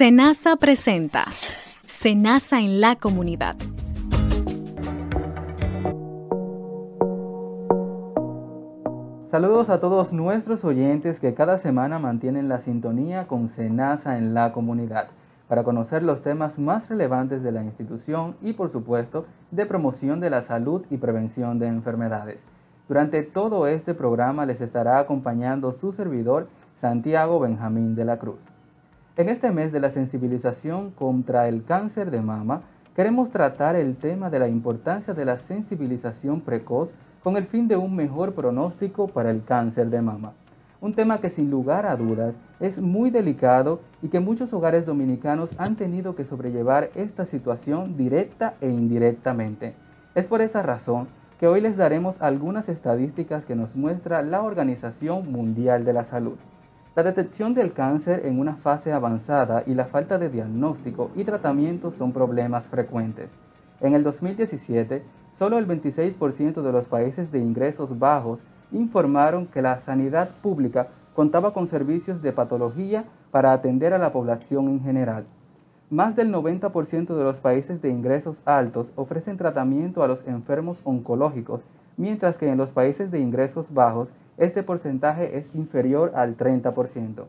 Senasa presenta Senasa en la comunidad. Saludos a todos nuestros oyentes que cada semana mantienen la sintonía con Senasa en la comunidad para conocer los temas más relevantes de la institución y por supuesto de promoción de la salud y prevención de enfermedades. Durante todo este programa les estará acompañando su servidor Santiago Benjamín de la Cruz. En este mes de la sensibilización contra el cáncer de mama, queremos tratar el tema de la importancia de la sensibilización precoz con el fin de un mejor pronóstico para el cáncer de mama. Un tema que sin lugar a dudas es muy delicado y que muchos hogares dominicanos han tenido que sobrellevar esta situación directa e indirectamente. Es por esa razón que hoy les daremos algunas estadísticas que nos muestra la Organización Mundial de la Salud. La detección del cáncer en una fase avanzada y la falta de diagnóstico y tratamiento son problemas frecuentes. En el 2017, solo el 26% de los países de ingresos bajos informaron que la sanidad pública contaba con servicios de patología para atender a la población en general. Más del 90% de los países de ingresos altos ofrecen tratamiento a los enfermos oncológicos, mientras que en los países de ingresos bajos este porcentaje es inferior al 30%.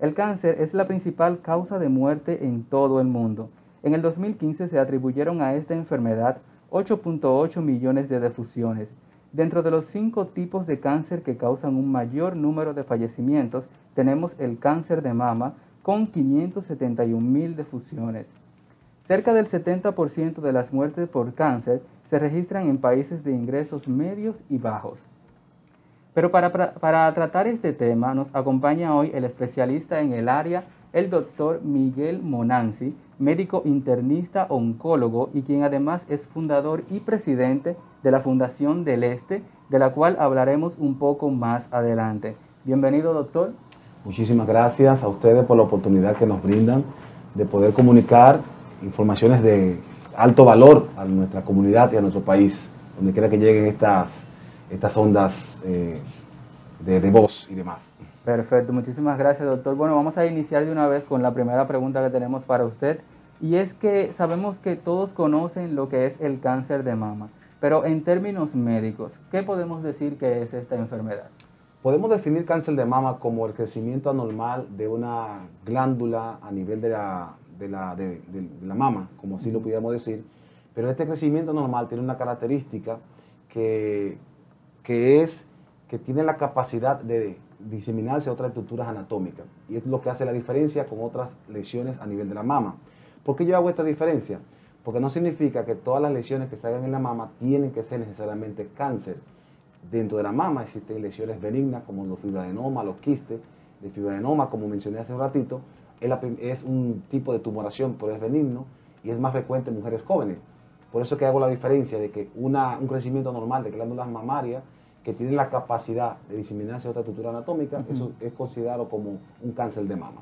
El cáncer es la principal causa de muerte en todo el mundo. En el 2015 se atribuyeron a esta enfermedad 8.8 millones de defusiones. Dentro de los cinco tipos de cáncer que causan un mayor número de fallecimientos, tenemos el cáncer de mama con 571 mil defusiones. Cerca del 70% de las muertes por cáncer se registran en países de ingresos medios y bajos. Pero para, tratar este tema nos acompaña hoy el especialista en el área, el doctor Miguel Monanzi, médico internista oncólogo y quien además es fundador y presidente de la Fundación del Este, de la cual hablaremos un poco más adelante. Bienvenido, doctor. Muchísimas gracias a ustedes por la oportunidad que nos brindan de poder comunicar informaciones de alto valor a nuestra comunidad y a nuestro país, donde quiera que lleguen estas estas ondas eh, de, de, voz y demás. Perfecto, muchísimas gracias doctor. Bueno, vamos a iniciar de una vez con la primera pregunta que tenemos para usted y es que sabemos que todos conocen lo que es el cáncer de mama, pero en términos médicos, ¿qué podemos decir que es esta enfermedad? Podemos definir cáncer de mama como el crecimiento anormal de una glándula a nivel de la, de la, de, la mama, como así lo pudiéramos decir, pero este crecimiento anormal tiene una característica que que es que tiene la capacidad de diseminarse a otras estructuras anatómicas. Y es lo que hace la diferencia con otras lesiones a nivel de la mama. ¿Por qué yo hago esta diferencia? Porque no significa que todas las lesiones que salgan en la mama tienen que ser necesariamente cáncer. Dentro de la mama existen lesiones benignas como los fibroadenomas, los quistes. El fibroadenoma, como mencioné hace un ratito, es un tipo de tumoración, pero es benigno y es más frecuente en mujeres jóvenes. Por eso que hago la diferencia de que una, un crecimiento normal de glándulas mamarias que tienen la capacidad de diseminarse a otra estructura anatómica, eso es considerado como un cáncer de mama.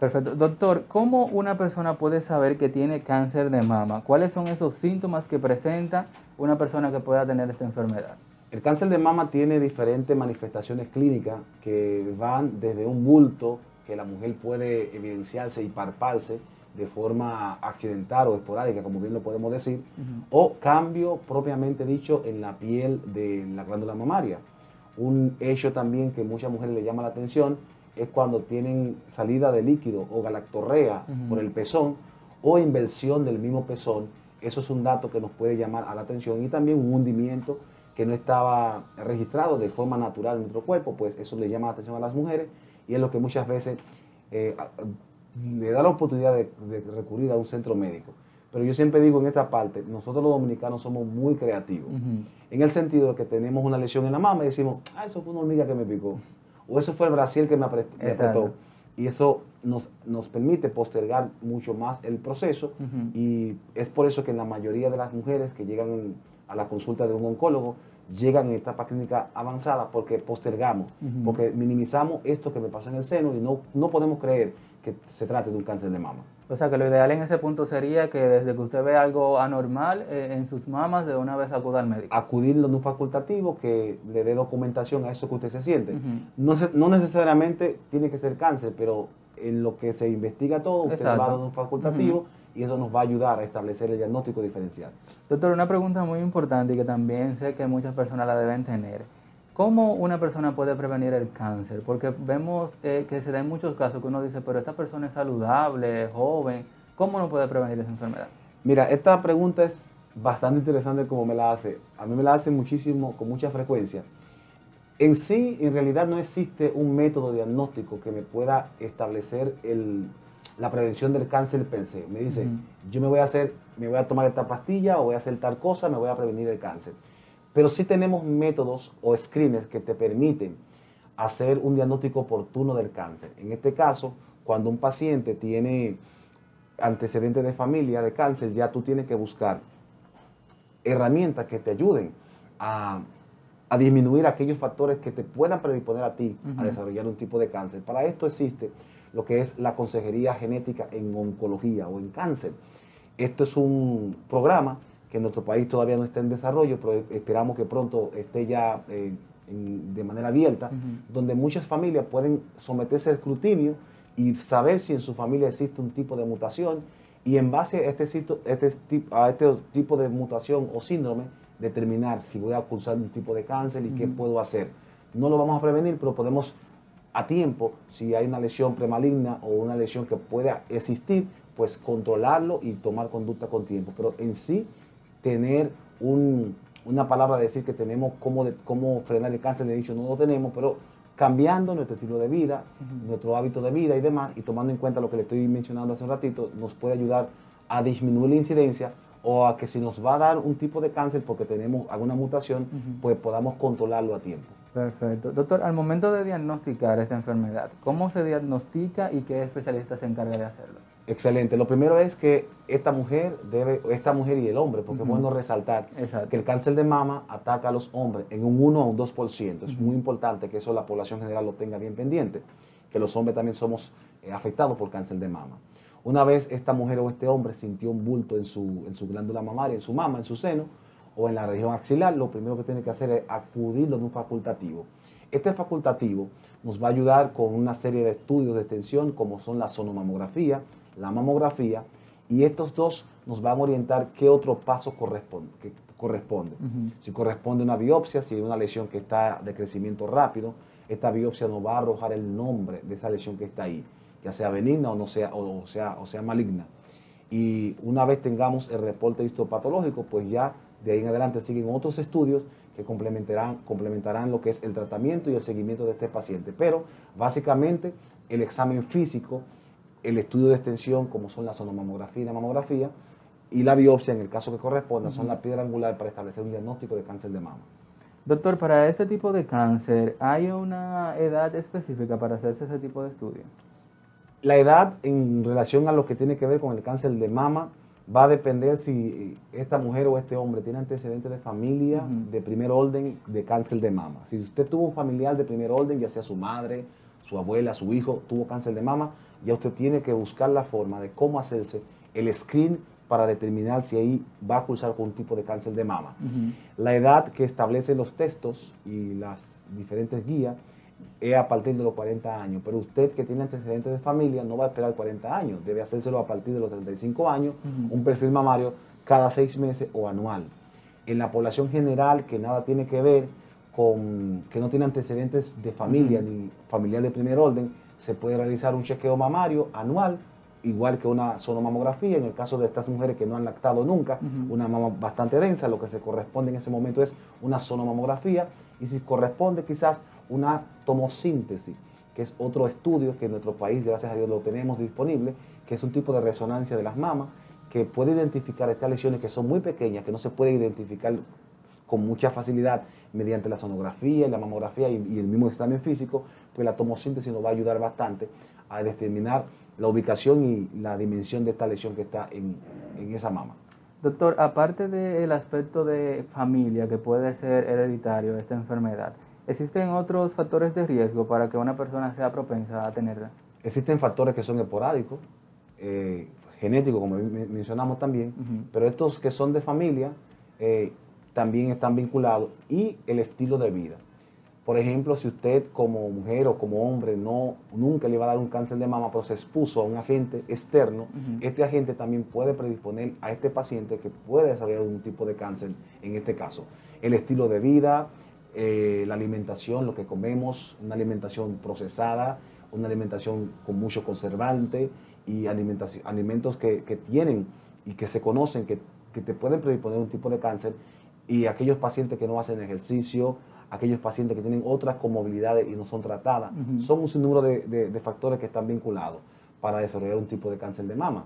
Perfecto. Doctor, ¿cómo una persona puede saber que tiene cáncer de mama? ¿Cuáles son esos síntomas que presenta una persona que pueda tener esta enfermedad? El cáncer de mama tiene diferentes manifestaciones clínicas que van desde un bulto que la mujer puede evidenciarse y parparse de forma accidental o esporádica, como bien lo podemos decir, o cambio propiamente dicho en la piel de la glándula mamaria. Un hecho también que muchas mujeres le llama la atención es cuando tienen salida de líquido o galactorrea por el pezón o inversión del mismo pezón. Eso es un dato que nos puede llamar a la atención y también un hundimiento que no estaba registrado de forma natural en nuestro cuerpo, pues eso le llama la atención a las mujeres y es lo que muchas veces eh, le da la oportunidad de, recurrir a un centro médico. Pero yo siempre digo en esta parte, nosotros los dominicanos somos muy creativos, en el sentido de que tenemos una lesión en la mama y decimos, ah, eso fue una hormiga que me picó, o eso fue el brasil que me, apretó. Y eso nos, nos, permite postergar mucho más el proceso y es por eso que la mayoría de las mujeres que llegan a la consulta de un oncólogo llegan en etapa clínica avanzada porque postergamos, porque minimizamos esto que me pasó en el seno y no, no podemos creer que se trate de un cáncer de mama. O sea que lo ideal en ese punto sería que desde que usted ve algo anormal eh, en sus mamas, de una vez acuda al médico. Acudir lo no facultativo, que le dé documentación a eso que usted se siente. no, no necesariamente tiene que ser cáncer, pero en lo que se investiga todo, usted va a dar un facultativo y eso nos va a ayudar a establecer el diagnóstico diferencial. Doctor, una pregunta muy importante y que también sé que muchas personas la deben tener. ¿Cómo una persona puede prevenir el cáncer? Porque vemos eh, que se da en muchos casos que uno dice, pero esta persona es saludable, joven, ¿cómo no puede prevenir esa enfermedad? Mira, esta pregunta es bastante interesante como me la hace. A mí me la hace muchísimo, con mucha frecuencia. En sí, en realidad no existe un método diagnóstico que me pueda establecer la prevención del cáncer per se. Me dice, yo me voy a hacer, me voy a tomar esta pastilla o voy a hacer tal cosa, me voy a prevenir el cáncer. Pero sí tenemos métodos o screeners que te permiten hacer un diagnóstico oportuno del cáncer. En este caso, cuando un paciente tiene antecedentes de familia de cáncer, ya tú tienes que buscar herramientas que te ayuden a a disminuir aquellos factores que te puedan predisponer a ti a desarrollar un tipo de cáncer. Para esto existe lo que es la consejería genética en oncología o en cáncer. Esto es un programa que en nuestro país todavía no está en desarrollo, pero esperamos que pronto esté ya eh, de manera abierta, donde muchas familias pueden someterse al escrutinio y saber si en su familia existe un tipo de mutación y en base a este, este, a este tipo de mutación o síndrome, determinar si voy a cursar un tipo de cáncer y qué puedo hacer. No lo vamos a prevenir, pero podemos a tiempo, si hay una lesión premaligna o una lesión que pueda existir, pues controlarlo y tomar conducta con tiempo. Pero en sí, tener una palabra de decir que tenemos cómo, cómo frenar el cáncer de inicio, no lo tenemos, pero cambiando nuestro estilo de vida, nuestro hábito de vida y demás, y tomando en cuenta lo que le estoy mencionando hace un ratito, nos puede ayudar a disminuir la incidencia o a que si nos va a dar un tipo de cáncer porque tenemos alguna mutación, pues podamos controlarlo a tiempo. Perfecto. Doctor, al momento de diagnosticar esta enfermedad, ¿cómo se diagnostica y qué especialista se encarga de hacerlo? Excelente. Lo primero es que esta mujer debe, esta mujer y el hombre, porque es bueno resaltar que el cáncer de mama ataca a los hombres en un 1 o un 2%. Es muy importante que eso la población general lo tenga bien pendiente, que los hombres también somos eh, afectados por cáncer de mama. Una vez esta mujer o este hombre sintió un bulto en su, en su glándula mamaria, en su mama, en su seno o en la región axilar, lo primero que tiene que hacer es acudir a un facultativo. Este facultativo nos va a ayudar con una serie de estudios de extensión como son la sonomamografía, la mamografía, y estos dos nos van a orientar qué otro paso corresponde. Que corresponde. Si corresponde una biopsia, si hay una lesión que está de crecimiento rápido, esta biopsia nos va a arrojar el nombre de esa lesión que está ahí ya sea benigna o, no sea, o, sea, o sea maligna. Y una vez tengamos el reporte histopatológico, pues ya de ahí en adelante siguen otros estudios que complementarán, complementarán lo que es el tratamiento y el seguimiento de este paciente. Pero básicamente el examen físico, el estudio de extensión, como son la sonomamografía y la mamografía, y la biopsia, en el caso que corresponda, son la piedra angular para establecer un diagnóstico de cáncer de mama. Doctor, para este tipo de cáncer, ¿hay una edad específica para hacerse ese tipo de estudio? La edad en relación a lo que tiene que ver con el cáncer de mama va a depender si esta mujer o este hombre tiene antecedentes de familia de primer orden de cáncer de mama. Si usted tuvo un familiar de primer orden, ya sea su madre, su abuela, su hijo, tuvo cáncer de mama, ya usted tiene que buscar la forma de cómo hacerse el screen para determinar si ahí va a cursar un tipo de cáncer de mama. La edad que establecen los textos y las diferentes guías es a partir de los 40 años, pero usted que tiene antecedentes de familia no va a esperar 40 años, debe hacérselo a partir de los 35 años, un perfil mamario cada seis meses o anual. En la población general que nada tiene que ver con, que no tiene antecedentes de familia ni familiar de primer orden, se puede realizar un chequeo mamario anual, igual que una sonomamografía, en el caso de estas mujeres que no han lactado nunca, una mama bastante densa, lo que se corresponde en ese momento es una sonomamografía, y si corresponde quizás una tomosíntesis, que es otro estudio que en nuestro país, gracias a Dios, lo tenemos disponible, que es un tipo de resonancia de las mamas que puede identificar estas lesiones que son muy pequeñas, que no se puede identificar con mucha facilidad mediante la sonografía, la mamografía y, el mismo examen físico, pues la tomosíntesis nos va a ayudar bastante a determinar la ubicación y la dimensión de esta lesión que está en, en esa mama. Doctor, aparte del aspecto de familia que puede ser hereditario esta enfermedad, ¿Existen otros factores de riesgo para que una persona sea propensa a tenerla? Existen factores que son esporádicos, eh, genéticos, como mencionamos también, pero estos que son de familia eh, también están vinculados y el estilo de vida. Por ejemplo, si usted como mujer o como hombre no, nunca le va a dar un cáncer de mama, pero se expuso a un agente externo, este agente también puede predisponer a este paciente que puede desarrollar un tipo de cáncer en este caso. El estilo de vida, eh, la alimentación, lo que comemos, una alimentación procesada, una alimentación con mucho conservante y alimentos que, tienen y que se conocen que, que te pueden predisponer un tipo de cáncer y aquellos pacientes que no hacen ejercicio aquellos pacientes que tienen otras comorbilidades y no son tratadas. Son un sinnúmero de, factores que están vinculados para desarrollar un tipo de cáncer de mama.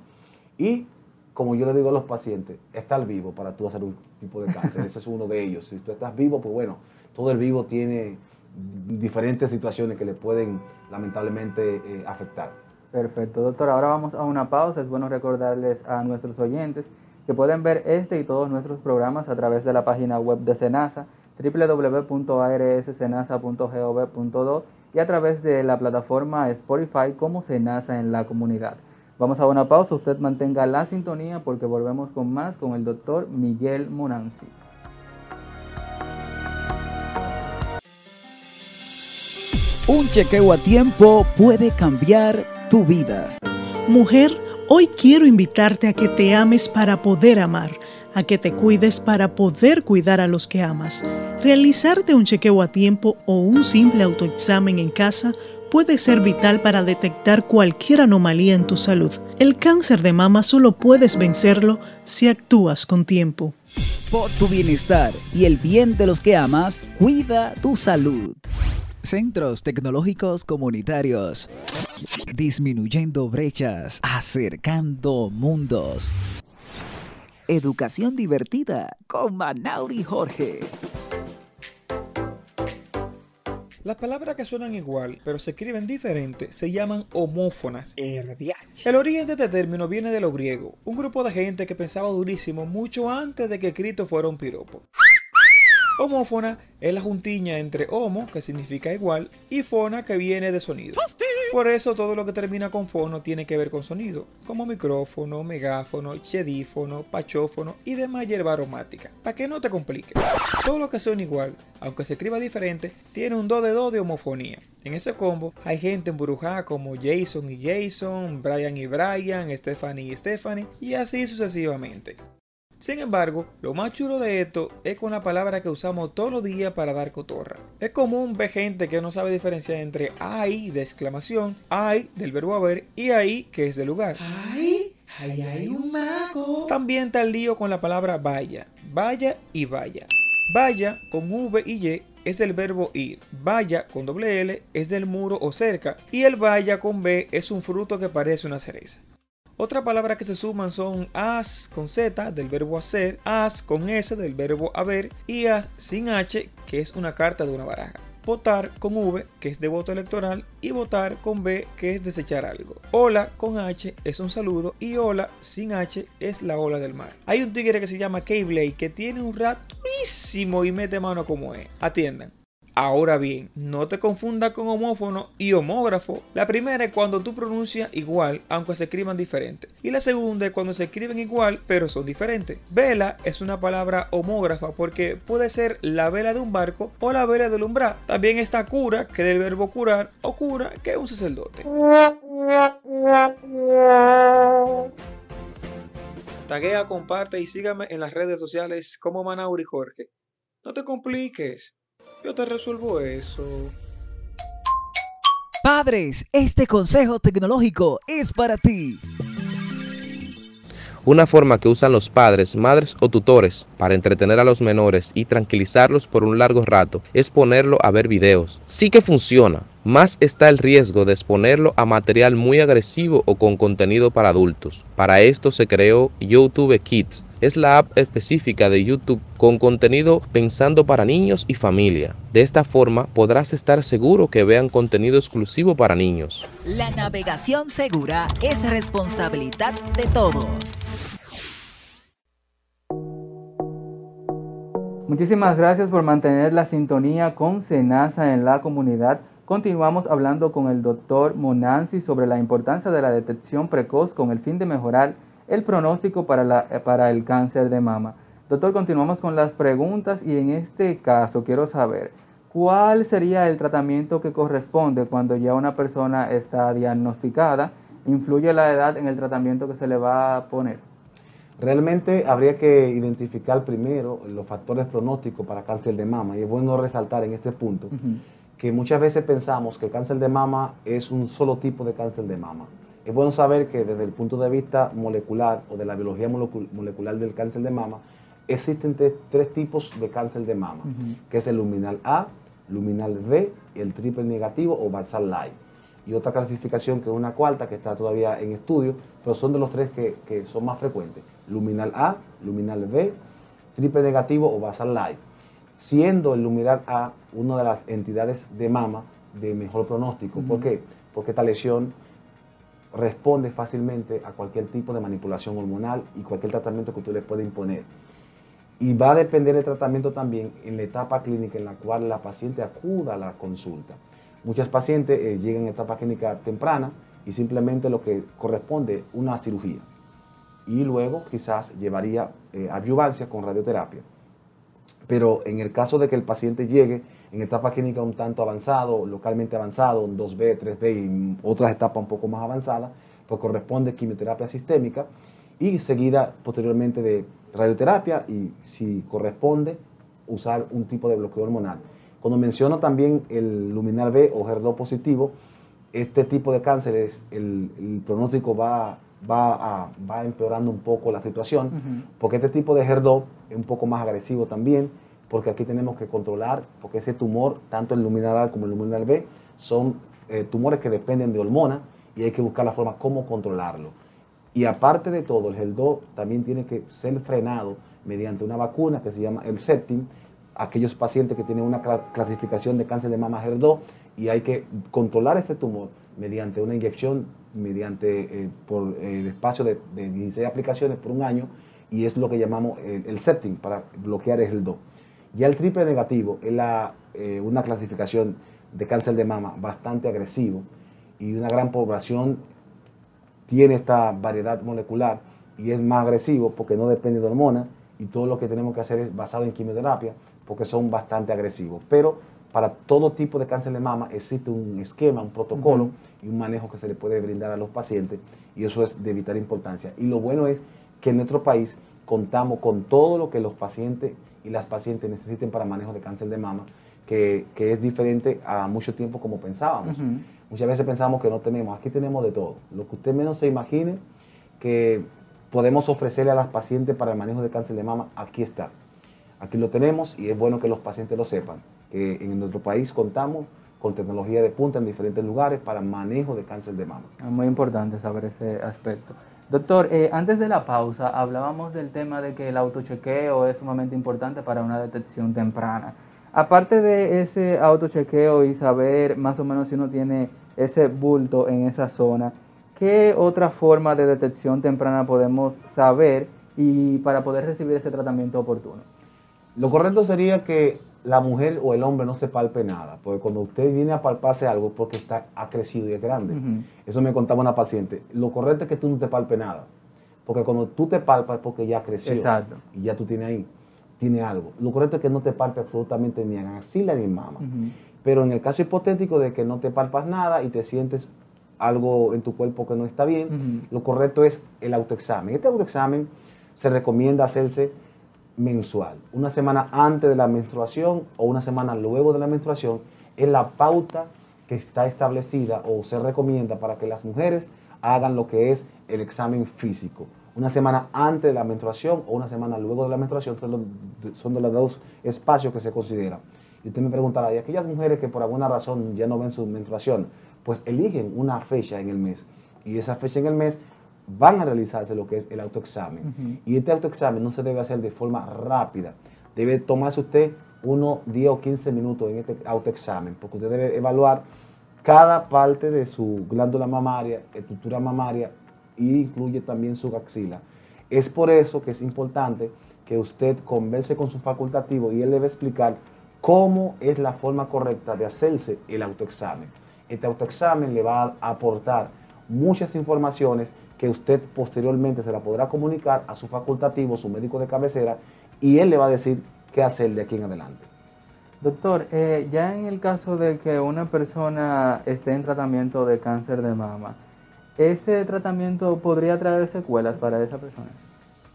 Y como yo le digo a los pacientes, estar vivo para tú hacer un tipo de cáncer, ese es uno de ellos. Si tú estás vivo, pues bueno, todo el vivo tiene diferentes situaciones que le pueden lamentablemente eh, afectar. Perfecto, doctor. Ahora vamos a una pausa. Es bueno recordarles a nuestros oyentes que pueden ver este y todos nuestros programas a través de la página web de Senasa www.arssenasa.gov.do y a través de la plataforma Spotify como Senasa en la comunidad. Vamos a una pausa, usted mantenga la sintonía porque volvemos con más con el doctor Miguel Monanzi. Un chequeo a tiempo puede cambiar tu vida. Mujer, hoy quiero invitarte a que te ames para poder amar a que te cuides para poder cuidar a los que amas. Realizarte un chequeo a tiempo o un simple autoexamen en casa puede ser vital para detectar cualquier anomalía en tu salud. El cáncer de mama solo puedes vencerlo si actúas con tiempo. Por tu bienestar y el bien de los que amas, cuida tu salud. Centros Tecnológicos Comunitarios. Disminuyendo brechas, acercando mundos. Educación divertida con Manauri Jorge. Las palabras que suenan igual, pero se escriben diferente, se llaman homófonas. El origen de este término viene de lo griego, un grupo de gente que pensaba durísimo mucho antes de que Cristo fuera un piropo. Homófona es la juntiña entre homo, que significa igual, y fona, que viene de sonido. Por eso todo lo que termina con fono tiene que ver con sonido, como micrófono, megáfono, chedífono, pachófono y demás hierba aromática. Para que no te complique. Todo lo que suena igual, aunque se escriba diferente, tiene un do de do de homofonía. En ese combo hay gente embrujada como Jason y Jason, Brian y Brian, Stephanie y Stephanie, y así sucesivamente. Sin embargo, lo más chulo de esto es con la palabra que usamos todos los días para dar cotorra. Es común ver gente que no sabe diferenciar entre ay de exclamación, ay del verbo haber y ahí que es de lugar. Ay, ay, hay un mago. También está el lío con la palabra vaya, vaya y vaya. Vaya con V y Y es del verbo ir. Vaya con doble L es del muro o cerca. Y el vaya con B es un fruto que parece una cereza. Otra palabra que se suman son as con Z del verbo hacer, as con S del verbo haber y as sin H que es una carta de una baraja. Votar con V, que es de voto electoral, y votar con B, que es desechar algo. Hola con H es un saludo y hola sin H es la ola del mar. Hay un tigre que se llama Keyblade que tiene un ratuísimo y mete mano como es. Atiendan. Ahora bien, no te confundas con homófono y homógrafo. La primera es cuando tú pronuncias igual, aunque se escriban diferente. Y la segunda es cuando se escriben igual, pero son diferentes. Vela es una palabra homógrafa porque puede ser la vela de un barco o la vela del umbral. También está cura, que del verbo curar, o cura, que es un sacerdote. Taguea, comparte y sígame en las redes sociales como Manauri Jorge. No te compliques. Yo te resuelvo eso. Padres, este consejo tecnológico es para ti. Una forma que usan los padres, madres o tutores para entretener a los menores y tranquilizarlos por un largo rato es ponerlo a ver videos. Sí que funciona, más está el riesgo de exponerlo a material muy agresivo o con contenido para adultos. Para esto se creó YouTube Kids, es la app específica de YouTube con contenido pensando para niños y familia. De esta forma podrás estar seguro que vean contenido exclusivo para niños. La navegación segura es responsabilidad de todos. Muchísimas gracias por mantener la sintonía con Senasa en la comunidad. Continuamos hablando con el doctor Monanzi sobre la importancia de la detección precoz con el fin de mejorar el pronóstico para, la, para el cáncer de mama. Doctor, continuamos con las preguntas y en este caso quiero saber, ¿cuál sería el tratamiento que corresponde cuando ya una persona está diagnosticada? ¿Influye la edad en el tratamiento que se le va a poner? Realmente habría que identificar primero los factores pronósticos para cáncer de mama y es bueno resaltar en este punto que muchas veces pensamos que el cáncer de mama es un solo tipo de cáncer de mama. Es bueno saber que desde el punto de vista molecular o de la biología molecular del cáncer de mama, existen tres, tipos de cáncer de mama, que es el luminal A, luminal B y el triple negativo o basal light. Y otra clasificación que es una cuarta que está todavía en estudio, pero son de los tres que, que son más frecuentes luminal A, luminal B, triple negativo o basal light, siendo el luminal A una de las entidades de mama de mejor pronóstico. ¿Por qué? Porque esta lesión responde fácilmente a cualquier tipo de manipulación hormonal y cualquier tratamiento que usted le pueda imponer. Y va a depender el tratamiento también en la etapa clínica en la cual la paciente acuda a la consulta. Muchas pacientes eh, llegan en etapa clínica temprana y simplemente lo que corresponde una cirugía y luego quizás llevaría eh, adyuvancia con radioterapia. Pero en el caso de que el paciente llegue en etapa clínica un tanto avanzado, localmente avanzado, 2B, 3B y otras etapas un poco más avanzadas, pues corresponde quimioterapia sistémica y seguida posteriormente de radioterapia y si corresponde usar un tipo de bloqueo hormonal. Cuando menciono también el luminal B o HER2 positivo, este tipo de cánceres, el, el pronóstico va va, va empeorando un poco la situación, porque este tipo de HER2 es un poco más agresivo también, porque aquí tenemos que controlar, porque ese tumor, tanto el luminal A como el luminal B, son eh, tumores que dependen de hormonas y hay que buscar la forma cómo controlarlo. Y aparte de todo, el HER2 también tiene que ser frenado mediante una vacuna que se llama el Septim, aquellos pacientes que tienen una clasificación de cáncer de mama HER2 y hay que controlar este tumor mediante una inyección mediante eh, por eh, el espacio de, 16 aplicaciones por un año y es lo que llamamos el, setting para bloquear el 2. Ya el triple negativo es la, eh, una clasificación de cáncer de mama bastante agresivo y una gran población tiene esta variedad molecular y es más agresivo porque no depende de hormonas y todo lo que tenemos que hacer es basado en quimioterapia porque son bastante agresivos. Pero para todo tipo de cáncer de mama existe un esquema, un protocolo y un manejo que se le puede brindar a los pacientes y eso es de vital importancia. Y lo bueno es que en nuestro país contamos con todo lo que los pacientes y las pacientes necesiten para manejo de cáncer de mama, que, es diferente a mucho tiempo como pensábamos. Muchas veces pensamos que no tenemos, aquí tenemos de todo. Lo que usted menos se imagine que podemos ofrecerle a las pacientes para el manejo de cáncer de mama, aquí está. Aquí lo tenemos y es bueno que los pacientes lo sepan que en nuestro país contamos con tecnología de punta en diferentes lugares para manejo de cáncer de mama. Es muy importante saber ese aspecto. Doctor, eh, antes de la pausa hablábamos del tema de que el autochequeo es sumamente importante para una detección temprana. Aparte de ese autochequeo y saber más o menos si uno tiene ese bulto en esa zona, ¿qué otra forma de detección temprana podemos saber y para poder recibir ese tratamiento oportuno? Lo correcto sería que la mujer o el hombre no se palpe nada, porque cuando usted viene a palparse algo porque está, ha crecido y es grande. Eso me contaba una paciente. Lo correcto es que tú no te palpes nada, porque cuando tú te palpas es porque ya creció Exacto. y ya tú tienes ahí, tiene algo. Lo correcto es que no te palpes absolutamente ni en axila ni en mama. Pero en el caso hipotético de que no te palpas nada y te sientes algo en tu cuerpo que no está bien, lo correcto es el autoexamen. Este autoexamen se recomienda hacerse mensual. Una semana antes de la menstruación o una semana luego de la menstruación es la pauta que está establecida o se recomienda para que las mujeres hagan lo que es el examen físico. Una semana antes de la menstruación o una semana luego de la menstruación son de los dos espacios que se consideran. Y usted me preguntará, ¿y aquellas mujeres que por alguna razón ya no ven su menstruación? Pues eligen una fecha en el mes. Y esa fecha en el mes van a realizarse lo que es el autoexamen. Y este autoexamen no se debe hacer de forma rápida. Debe tomarse usted uno, 10 o 15 minutos en este autoexamen, porque usted debe evaluar cada parte de su glándula mamaria, estructura mamaria, e incluye también su axila. Es por eso que es importante que usted converse con su facultativo y él le va a explicar cómo es la forma correcta de hacerse el autoexamen. Este autoexamen le va a aportar muchas informaciones que usted posteriormente se la podrá comunicar a su facultativo, su médico de cabecera, y él le va a decir qué hacer de aquí en adelante. Doctor, eh, ya en el caso de que una persona esté en tratamiento de cáncer de mama, ¿ese tratamiento podría traer secuelas para esa persona?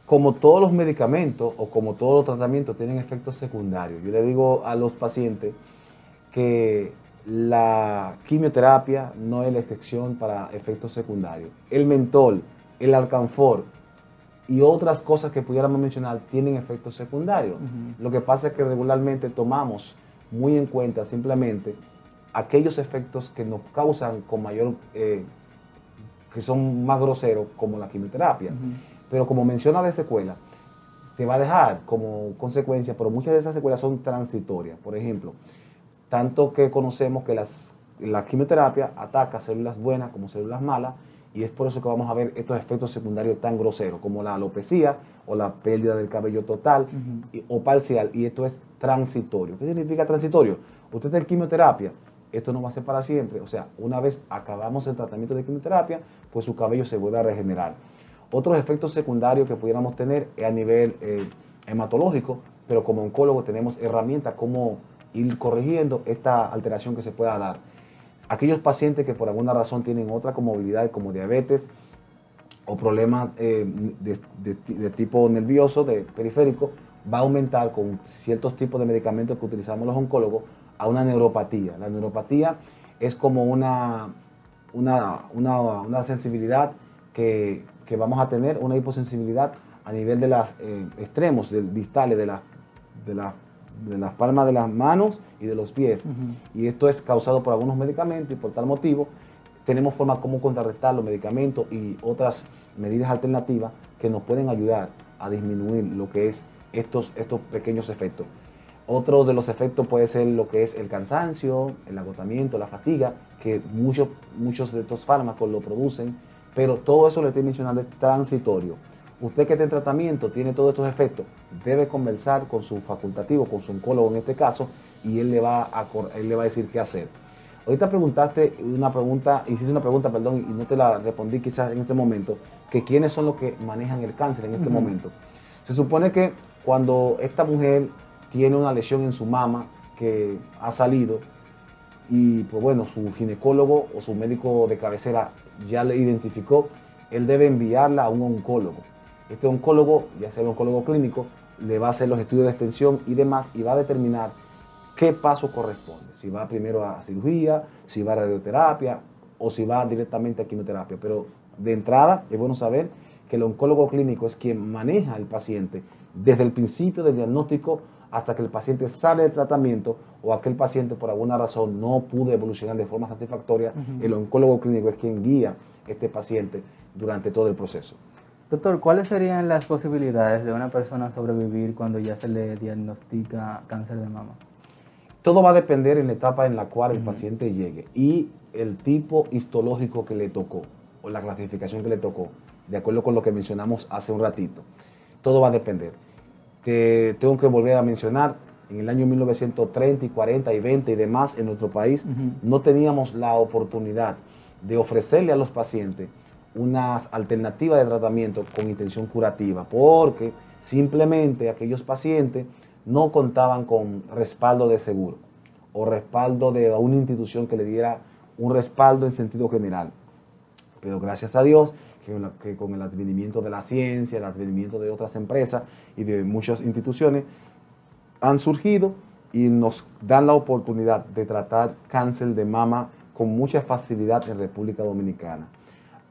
Como todos los medicamentos o como todos los tratamientos tienen efectos secundarios, yo le digo a los pacientes que la quimioterapia no es la excepción para efectos secundarios. El mentol, el alcanfor y otras cosas que pudiéramos mencionar tienen efectos secundarios. Lo que pasa es que regularmente tomamos muy en cuenta simplemente aquellos efectos que nos causan con mayor, eh, que son más groseros, como la quimioterapia. Pero como menciona de secuela, te va a dejar como consecuencia, pero muchas de esas secuelas son transitorias. Por ejemplo, tanto que conocemos que las, la quimioterapia ataca células buenas como células malas, y es por eso que vamos a ver estos efectos secundarios tan groseros, como la alopecia o la pérdida del cabello total o parcial, y esto es transitorio. ¿Qué significa transitorio? Usted está en quimioterapia, esto no va a ser para siempre, o sea, una vez acabamos el tratamiento de quimioterapia, pues su cabello se vuelve a regenerar. Otros efectos secundarios que pudiéramos tener es a nivel eh, hematológico, pero como oncólogo tenemos herramientas como ir corrigiendo esta alteración que se pueda dar aquellos pacientes que por alguna razón tienen otra comorbilidad como diabetes o problemas eh, de, tipo nervioso, de periférico, va a aumentar con ciertos tipos de medicamentos que utilizamos los oncólogos a una neuropatía. La neuropatía es como una, una, sensibilidad que, vamos a tener, una hiposensibilidad a nivel de los eh, extremos del distales de, la, de, la, de las palmas de las manos y de los pies. Y esto es causado por algunos medicamentos y por tal motivo tenemos forma como contrarrestar los medicamentos y otras medidas alternativas que nos pueden ayudar a disminuir lo que es estos, estos pequeños efectos. Otro de los efectos puede ser lo que es el cansancio, el agotamiento, la fatiga, que muchos, muchos de estos fármacos lo producen, pero todo eso le estoy mencionando es transitorio. Usted que está en tratamiento tiene todos estos efectos, debe conversar con su facultativo, con su oncólogo en este caso, y él le va a, él le va a decir qué hacer. Ahorita preguntaste una pregunta, hiciste una pregunta, perdón, y no te la respondí quizás en este momento, que quiénes son los que manejan el cáncer en este momento. Se supone que cuando esta mujer tiene una lesión en su mama que ha salido y pues bueno, su ginecólogo o su médico de cabecera ya le identificó, él debe enviarla a un oncólogo. Este oncólogo, ya sea un oncólogo clínico, le va a hacer los estudios de extensión y demás y va a determinar qué paso corresponde. Si va primero a cirugía, si va a radioterapia o si va directamente a quimioterapia. Pero de entrada es bueno saber que el oncólogo clínico es quien maneja al paciente desde el principio del diagnóstico hasta que el paciente sale del tratamiento o aquel paciente por alguna razón no pudo evolucionar de forma satisfactoria, el oncólogo clínico es quien guía a este paciente durante todo el proceso. Doctor, ¿cuáles serían las posibilidades de una persona sobrevivir cuando ya se le diagnostica cáncer de mama? Todo va a depender en la etapa en la cual el paciente llegue y el tipo histológico que le tocó o la clasificación que le tocó, de acuerdo con lo que mencionamos hace un ratito. Todo va a depender. Te, tengo que volver a mencionar, en el año 1930 y 40 y 20 y demás en nuestro país, no teníamos la oportunidad de ofrecerle a los pacientes una alternativa de tratamiento con intención curativa, porque simplemente aquellos pacientes no contaban con respaldo de seguro o respaldo de una institución que le diera un respaldo en sentido general. Pero gracias a Dios que, con el advenimiento de la ciencia, el advenimiento de otras empresas y de muchas instituciones han surgido y nos dan la oportunidad de tratar cáncer de mama con mucha facilidad en República Dominicana.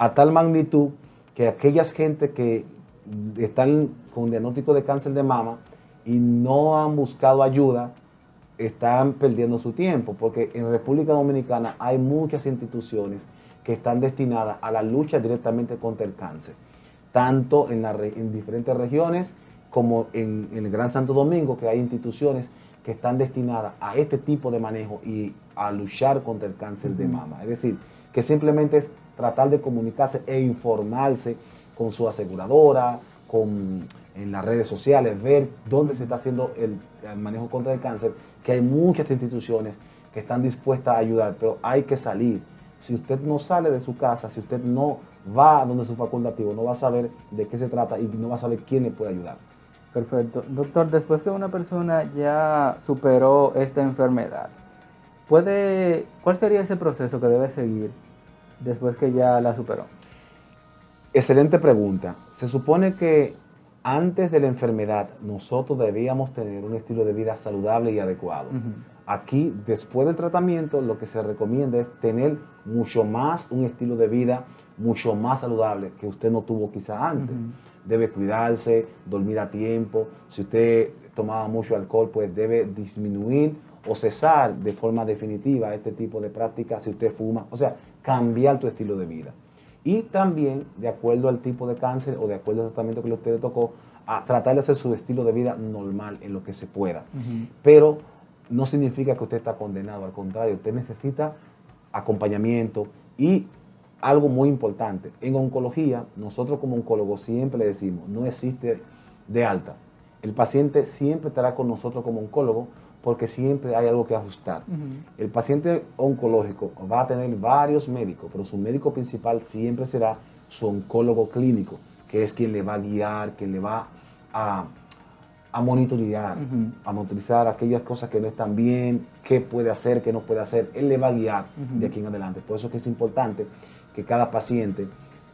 A tal magnitud que aquellas gente que están con diagnóstico de cáncer de mama y no han buscado ayuda, están perdiendo su tiempo, porque en República Dominicana hay muchas instituciones que están destinadas a la lucha directamente contra el cáncer, tanto en, la, en diferentes regiones como en, el Gran Santo Domingo, que hay instituciones que están destinadas a este tipo de manejo y a luchar contra el cáncer de mama. Es decir, que simplemente es tratar de comunicarse e informarse con su aseguradora, con en las redes sociales, ver dónde se está haciendo el, manejo contra el cáncer, que hay muchas instituciones que están dispuestas a ayudar, pero hay que salir. Si usted no sale de su casa, si usted no va a donde su facultativo, no va a saber de qué se trata y no va a saber quién le puede ayudar. Perfecto. Doctor, después que una persona ya superó esta enfermedad, ¿puede, ¿cuál sería ese proceso que debe seguir después que ya la superó? Excelente pregunta. Se supone que antes de la enfermedad nosotros debíamos tener un estilo de vida saludable y adecuado. Aquí, después del tratamiento, lo que se recomienda es tener mucho más un estilo de vida mucho más saludable que usted no tuvo quizá antes. Debe cuidarse, dormir a tiempo. Si usted tomaba mucho alcohol, pues debe disminuir o cesar de forma definitiva este tipo de prácticas si usted fuma. O sea, cambiar tu estilo de vida. Y también, de acuerdo al tipo de cáncer o de acuerdo al tratamiento que usted le tocó, a tratar de hacer su estilo de vida normal en lo que se pueda. Pero no significa que usted está condenado, al contrario, usted necesita acompañamiento y algo muy importante. En oncología, nosotros como oncólogos siempre le decimos, no existe de alta. El paciente siempre estará con nosotros como oncólogo porque siempre hay algo que ajustar. El paciente oncológico va a tener varios médicos, pero su médico principal siempre será su oncólogo clínico, que es quien le va a guiar, quien le va a, monitorear, a monitorizar aquellas cosas que no están bien, qué puede hacer, qué no puede hacer. Él le va a guiar de aquí en adelante. Por eso es que es importante que cada paciente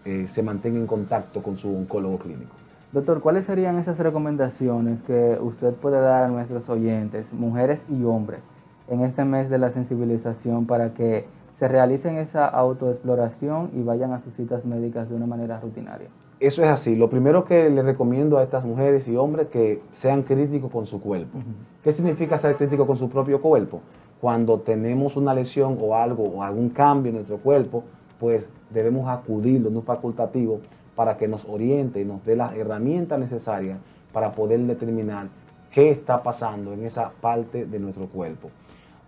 eh, se mantenga en contacto con su oncólogo clínico. Doctor, ¿cuáles serían esas recomendaciones que usted puede dar a nuestros oyentes, mujeres y hombres, en este mes de la sensibilización para que se realicen esa autoexploración y vayan a sus citas médicas de una manera rutinaria? Eso es así. Lo primero que le recomiendo a estas mujeres y hombres que sean críticos con su cuerpo. ¿Qué significa ser crítico con su propio cuerpo? Cuando tenemos una lesión o algo o algún cambio en nuestro cuerpo, pues debemos acudir a un facultativo para que nos oriente y nos dé las herramientas necesarias para poder determinar qué está pasando en esa parte de nuestro cuerpo.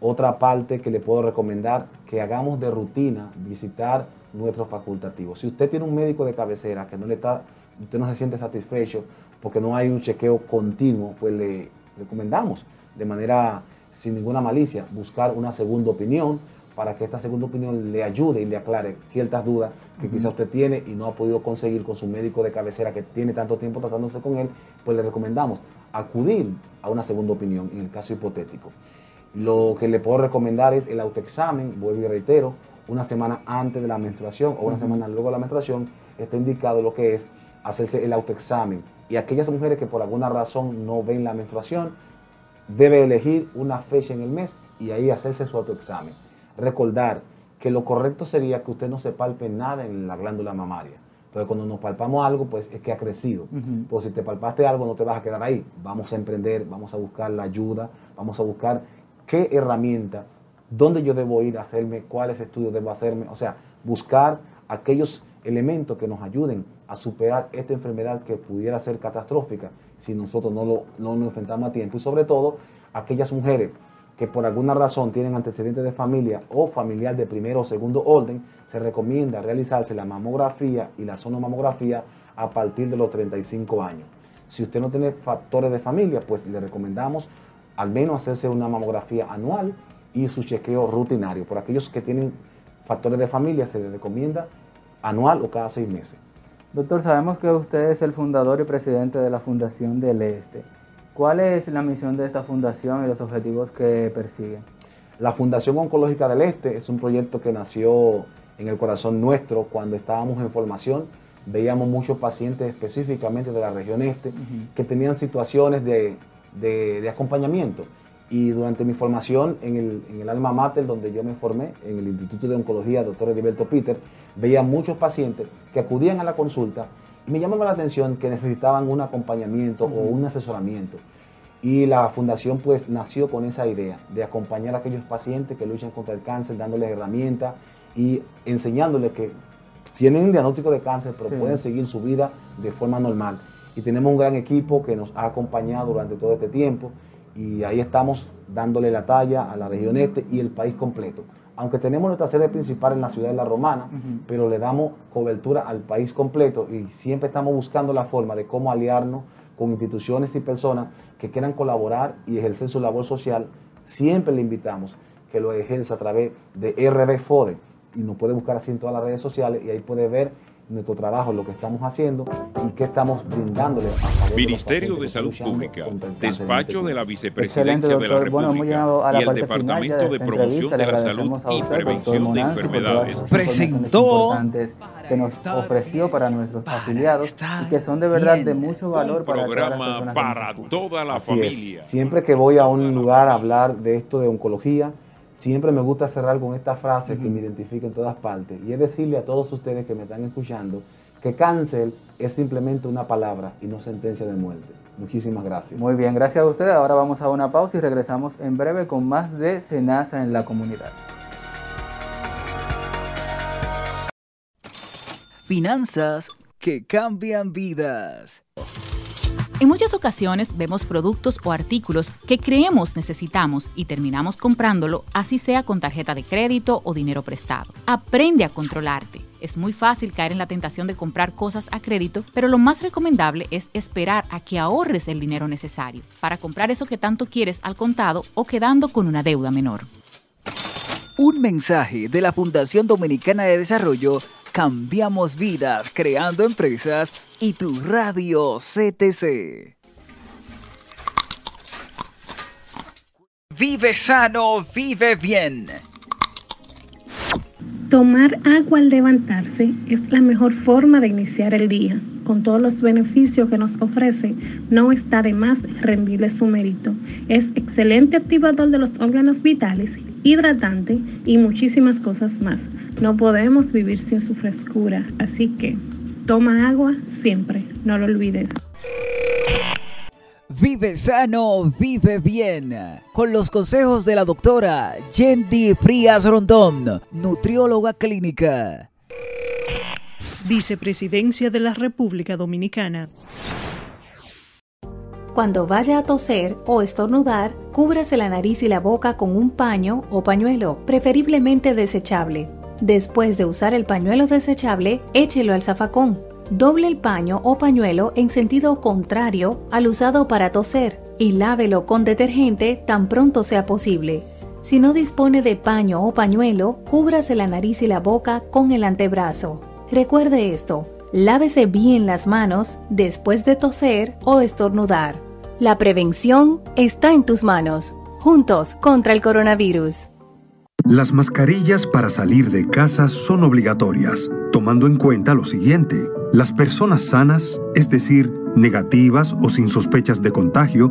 Otra parte que le puedo recomendar, que hagamos de rutina visitar nuestros facultativos. Si usted tiene un médico de cabecera que no le está, usted no se siente satisfecho porque no hay un chequeo continuo, pues le recomendamos de manera sin ninguna malicia buscar una segunda opinión para que esta segunda opinión le ayude y le aclare ciertas dudas que quizá usted tiene y no ha podido conseguir con su médico de cabecera que tiene tanto tiempo tratándose con él, pues le recomendamos acudir a una segunda opinión en el caso hipotético. Lo que le puedo recomendar es el autoexamen, vuelvo y reitero, una semana antes de la menstruación o una semana luego de la menstruación, está indicado lo que es hacerse el autoexamen. Y aquellas mujeres que por alguna razón no ven la menstruación, debe elegir una fecha en el mes y ahí hacerse su autoexamen recordar que lo correcto sería que usted no se palpe nada en la glándula mamaria. Entonces, cuando nos palpamos algo, pues es que ha crecido. Pues si te palpaste algo, no te vas a quedar ahí. Vamos a emprender, vamos a buscar la ayuda, vamos a buscar qué herramienta, dónde yo debo ir a hacerme, cuáles estudios debo hacerme. O sea, buscar aquellos elementos que nos ayuden a superar esta enfermedad que pudiera ser catastrófica si nosotros no, lo, no nos enfrentamos a tiempo. Y sobre todo, aquellas mujeres que por alguna razón tienen antecedentes de familia o familiar de primero o segundo orden, se recomienda realizarse la mamografía y la sonomamografía a partir de los 35 años. Si usted no tiene factores de familia, pues le recomendamos al menos hacerse una mamografía anual y su chequeo rutinario. Por aquellos que tienen factores de familia, se les recomienda anual o cada seis meses. Doctor, sabemos que usted es el fundador y presidente de la Fundación del Este. ¿Cuál es la misión de esta fundación y los objetivos que persigue? La Fundación Oncológica del Este es un proyecto que nació en el corazón nuestro cuando estábamos en formación. Veíamos muchos pacientes específicamente de la región este que tenían situaciones de, acompañamiento. Y durante mi formación en el, en el, alma mater donde yo me formé, en el Instituto de Oncología, doctor Heriberto Peter, veía muchos pacientes que acudían a la consulta me llamaba la atención que necesitaban un acompañamiento o un asesoramiento. Y la fundación pues nació con esa idea de acompañar a aquellos pacientes que luchan contra el cáncer, dándoles herramientas y enseñándoles que tienen un diagnóstico de cáncer, pero pueden seguir su vida de forma normal. Y tenemos un gran equipo que nos ha acompañado durante todo este tiempo y ahí estamos dándole la talla a la región este y el país completo aunque tenemos nuestra sede principal en la ciudad de La Romana, pero le damos cobertura al país completo y siempre estamos buscando la forma de cómo aliarnos con instituciones y personas que quieran colaborar y ejercer su labor social. Siempre le invitamos que lo ejerza a través de RB Fode y nos puede buscar así en todas las redes sociales y ahí puede ver nuestro trabajo, lo que estamos haciendo y qué estamos brindándole a Ministerio de, de Salud Pública, Despacho de la Vicepresidencia de la doctor. Bueno, hemos República llegado a la y el Departamento de esta Promoción de la Salud y Prevención de todas Enfermedades. Presentó que nos ofreció para nuestros para afiliados y que son de verdad de mucho valor para todas las programa que nos para toda la Así es. familia. Siempre que voy a un lugar a hablar de esto de oncología, siempre me gusta cerrar con esta frase que me identifica en todas partes. Y es decirle a todos ustedes que me están escuchando que cáncer es simplemente una palabra y no sentencia de muerte. Muchísimas gracias. Muy bien, gracias a ustedes. Ahora vamos a una pausa y regresamos en breve con más de Senasa en la comunidad. Finanzas que cambian vidas. En muchas ocasiones vemos productos o artículos que creemos necesitamos y terminamos comprándolo, así sea con tarjeta de crédito o dinero prestado. Aprende a controlarte. Es muy fácil caer en la tentación de comprar cosas a crédito, pero lo más recomendable es esperar a que ahorres el dinero necesario para comprar eso que tanto quieres al contado o quedando con una deuda menor. Un mensaje de la Fundación Dominicana de Desarrollo Cambiamos vidas creando empresas y tu radio CTC. Vive sano, vive bien. Tomar agua al levantarse es la mejor forma de iniciar el día. Con todos los beneficios que nos ofrece, no está de más rendirle su mérito. Es excelente activador de los órganos vitales, hidratante y muchísimas cosas más. No podemos vivir sin su frescura, así que toma agua siempre, no lo olvides. Vive sano, vive bien. Con los consejos de la doctora Yendi Frías Rondón, nutrióloga clínica. Vicepresidencia de la República Dominicana. Cuando vaya a toser o estornudar, cúbrase la nariz y la boca con un paño o pañuelo, preferiblemente desechable. Después de usar el pañuelo desechable, échelo al zafacón. Doble el paño o pañuelo en sentido contrario al usado para toser y lávelo con detergente tan pronto sea posible. Si no dispone de paño o pañuelo, cúbrase la nariz y la boca con el antebrazo. Recuerde esto, lávese bien las manos después de toser o estornudar. La prevención está en tus manos. Juntos contra el coronavirus. Las mascarillas para salir de casa son obligatorias, tomando en cuenta lo siguiente. Las personas sanas, es decir, negativas o sin sospechas de contagio,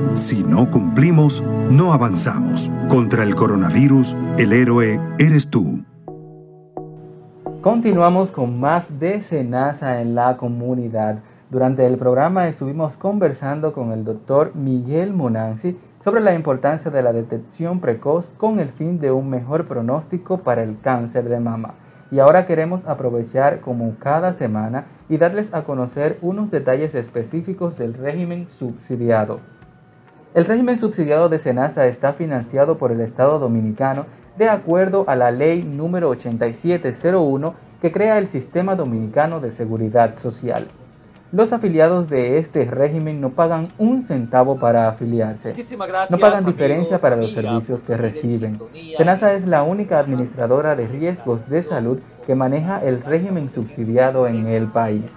Si no cumplimos, no avanzamos. Contra el coronavirus, el héroe eres tú. Continuamos con más de Senasa en la comunidad. Durante el programa estuvimos conversando con el doctor Miguel Monanzi sobre la importancia de la detección precoz con el fin de un mejor pronóstico para el cáncer de mama. Y ahora queremos aprovechar como cada semana y darles a conocer unos detalles específicos del régimen subsidiado. El régimen subsidiado de Senasa está financiado por el Estado Dominicano de acuerdo a la ley número 8701 que crea el Sistema Dominicano de Seguridad Social. Los afiliados de este régimen no pagan un centavo para afiliarse. No pagan diferencia para los servicios que reciben. Senasa es la única administradora de riesgos de salud que maneja el régimen subsidiado en el país.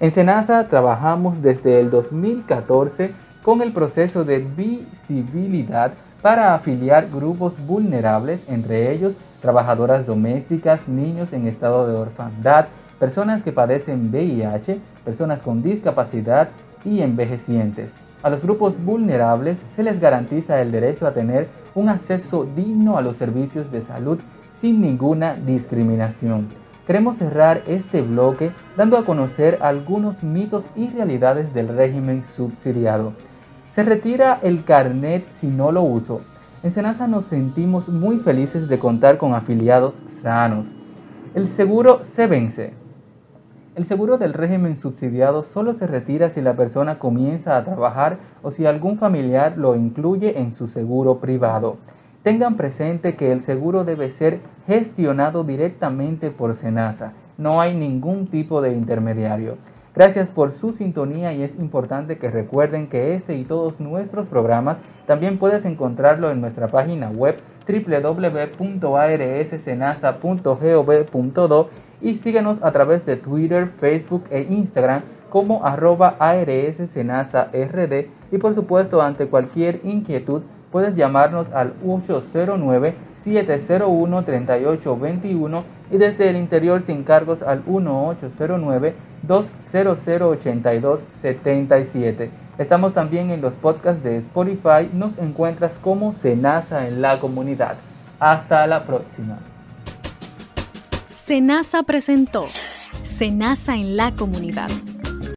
En Senasa trabajamos desde el 2014 con el proceso de visibilidad para afiliar grupos vulnerables, entre ellos trabajadoras domésticas, niños en estado de orfandad, personas que padecen VIH, personas con discapacidad y envejecientes. A los grupos vulnerables se les garantiza el derecho a tener un acceso digno a los servicios de salud sin ninguna discriminación. Queremos cerrar este bloque dando a conocer algunos mitos y realidades del régimen subsidiado. Se retira el carnet si no lo uso. En Senasa nos sentimos muy felices de contar con afiliados sanos. El seguro se vence. El seguro del régimen subsidiado solo se retira si la persona comienza a trabajar o si algún familiar lo incluye en su seguro privado. Tengan presente que el seguro debe ser gestionado directamente por SENASA. No hay ningún tipo de intermediario. Gracias por su sintonía y es importante que recuerden que este y todos nuestros programas también puedes encontrarlo en nuestra página web www.arssenasa.gov.do y síguenos a través de Twitter, Facebook e Instagram como arroba ARSSenasa.rd y por supuesto ante cualquier inquietud puedes llamarnos al 809-701-3821 y desde el interior sin cargos al 1809-200-8277. Estamos también en los podcasts de Spotify, nos encuentras como Senasa en la comunidad. Hasta la próxima. Senasa presentó Senasa en la comunidad